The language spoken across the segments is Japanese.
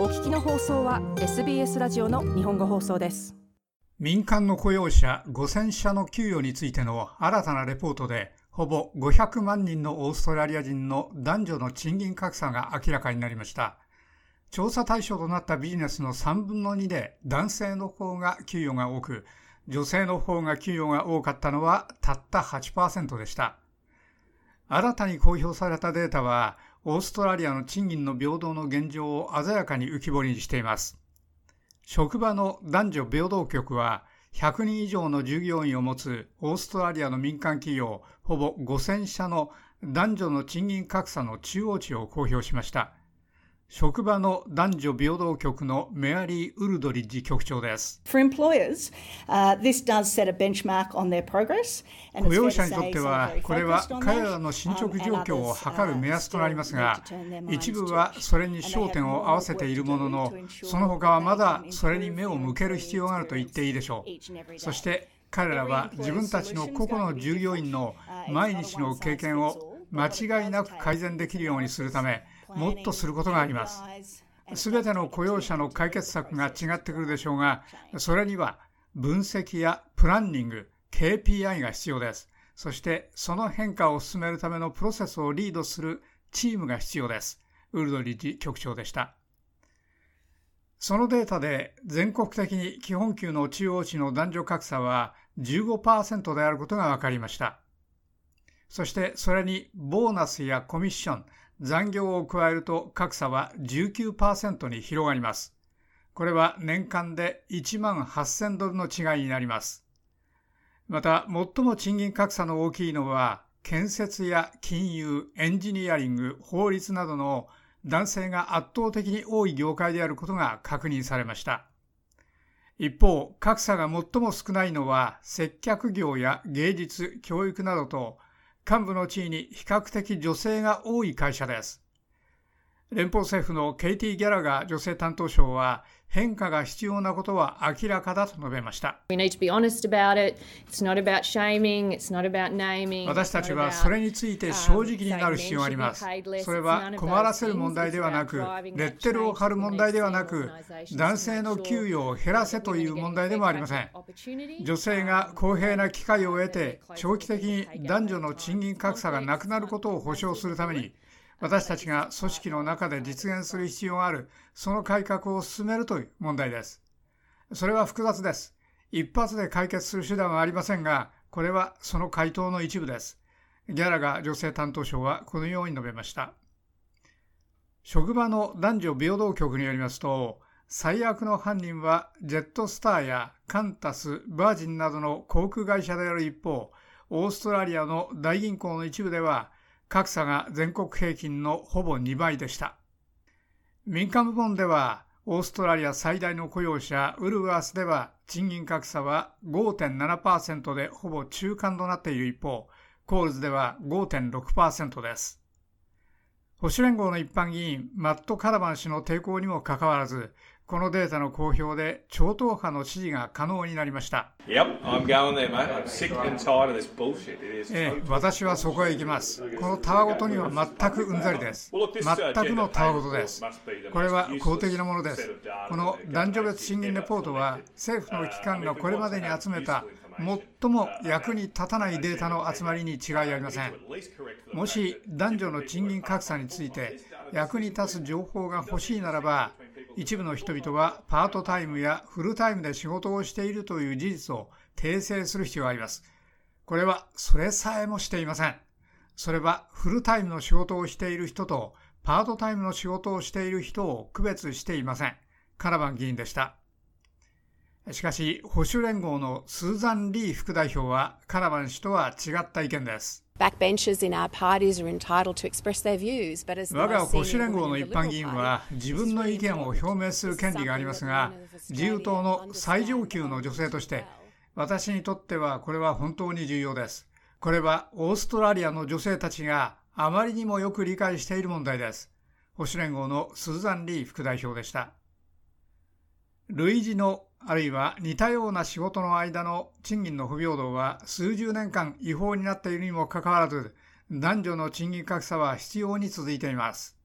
お聞きの放送は SBS ラジオの日本語放送です。民間の雇用者5000社の給与についての新たなレポートでほぼ500万人のオーストラリア人の男女の賃金格差が明らかになりました。調査対象となったビジネスの3分の2で男性の方が給与が多く女性の方が給与が多かったのはたった8%でした。新たに公表されたデータはオーストラリアの賃金の平等の現状を鮮やかに浮き彫りにしています。職場の男女平等局は100人以上の従業員を持つオーストラリアの民間企業ほぼ5000社の男女の賃金格差の中央値を公表しました。職場の男女平等局のメアリー・ウルドリッジ局長です。雇用者にとっては、これは彼らの進捗状況を測る目安となりますが、一部はそれに焦点を合わせているものの、その他はまだそれに目を向ける必要があると言っていいでしょう。そして彼らは自分たちの個々の従業員の毎日の経験を間違いなく改善できるようにするため、もっとすることがあります。すべての雇用者の解決策が違ってくるでしょうが、それには分析やプランニング、KPI が必要です。そしてその変化を進めるためのプロセスをリードするチームが必要です。ウルドリッジ局長でした。そのデータで全国的に基本給の中央値の男女格差は15%であることが分かりました。そしてそれにボーナスやコミッション、残業を加えると格差は19%に広がります。これは年間で1万8000ドルの違いになります。また、最も賃金格差の大きいのは、建設や金融、エンジニアリング、法律などの男性が圧倒的に多い業界であることが確認されました。一方、格差が最も少ないのは接客業や芸術、教育などと幹部の地位に比較的女性が多い会社です。連邦政府のケイティ・ギャラガー女性担当相は変化が必要なことは明らかだと述べました。私たちはそれについて正直になる必要があります。それは困らせる問題ではなく、レッテルを貼る問題ではなく、男性の給与を減らせという問題でもありません。女性が公平な機会を得て、長期的に男女の賃金格差がなくなることを保障するために、私たちが組織の中で実現する必要がある、その改革を進めるという問題です。それは複雑です。一発で解決する手段はありませんが、これはその回答の一部です。ギャラが女性担当省はこのように述べました。職場の男女平等局によりますと、最悪の犯人はジェットスターやカンタス、バージンなどの航空会社である一方、オーストラリアの大銀行の一部では格差が全国平均のほぼ2倍でした。民間部門では、オーストラリア最大の雇用者ウルワースでは賃金格差は5.7%でほぼ中間となっている一方、コールズでは5.6%です。保守連合の一般議員マット・カラバン氏の抵抗にもかかわらず、このデータの公表で超党派の支持が可能になりました。ええ、私はそこへ行きます。このたわごとには全くうんざりです。全くのたわごとです。これは公的なものです。この男女別賃金レポートは政府の機関がこれまでに集めた最も役に立たないデータの集まりに違いありません。もし男女の賃金格差について役に立つ情報が欲しいならば、一部の人々はパートタイムやフルタイムで仕事をしているという事実を訂正する必要があります。これはそれさえもしていません。それはフルタイムの仕事をしている人とパートタイムの仕事をしている人を区別していません。カラバン議員でした。しかし、保守連合のスーザン・リー副代表はカラバン氏とは違った意見です。我が保守連合の一般議員は自分の意見を表明する権利がありますが、自由党の最上級の女性として、私にとってはこれは本当に重要です。これはオーストラリアの女性たちがあまりにもよく理解している問題です。保守連合のスーザン・リー副代表でした。類似のあるいは似たような仕事の間の賃金の不平等は数十年間違法になっているにもかかわらず、男女の賃金格差は必要に続いています。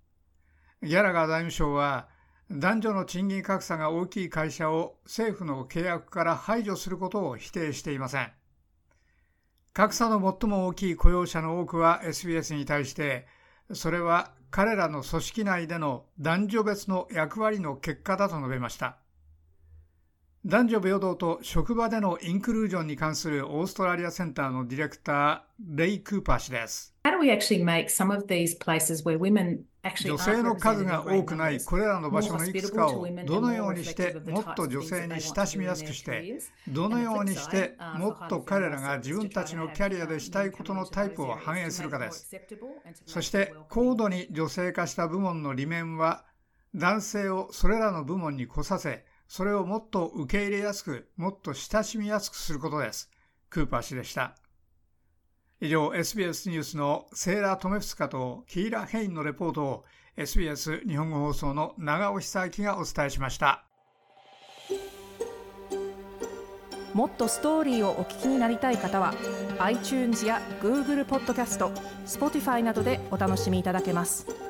ギャラガー財務省は、男女の賃金格差が大きい会社を政府の契約から排除することを否定していません。格差の最も大きい雇用者の多くは SBS に対して、それは彼らの組織内での男女別の役割の結果だと述べました。男女平等と職場でのインクルージョンに関するオーストラリアセンターのディレクター、レイ・クーパー氏です。女性の数が多くないこれらの場所のいくつかをどのようにしてもっと女性に親しみやすくしてどのようにしてもっと彼らが自分たちのキャリアでしたいことのタイプを反映するかですそして高度に女性化した部門の理念は男性をそれらの部門に来させそれをもっと受け入れやすくもっと親しみやすくすることです。クーパー氏でした。以上 SBS ニュースのセーラ・トメフスカとキーラ・ヘインのレポートを SBS 日本語放送の長尾久明がお伝えしました。もっとストーリーをお聞きになりたい方は iTunes や Google ポッドキャスト Spotify などでお楽しみいただけます。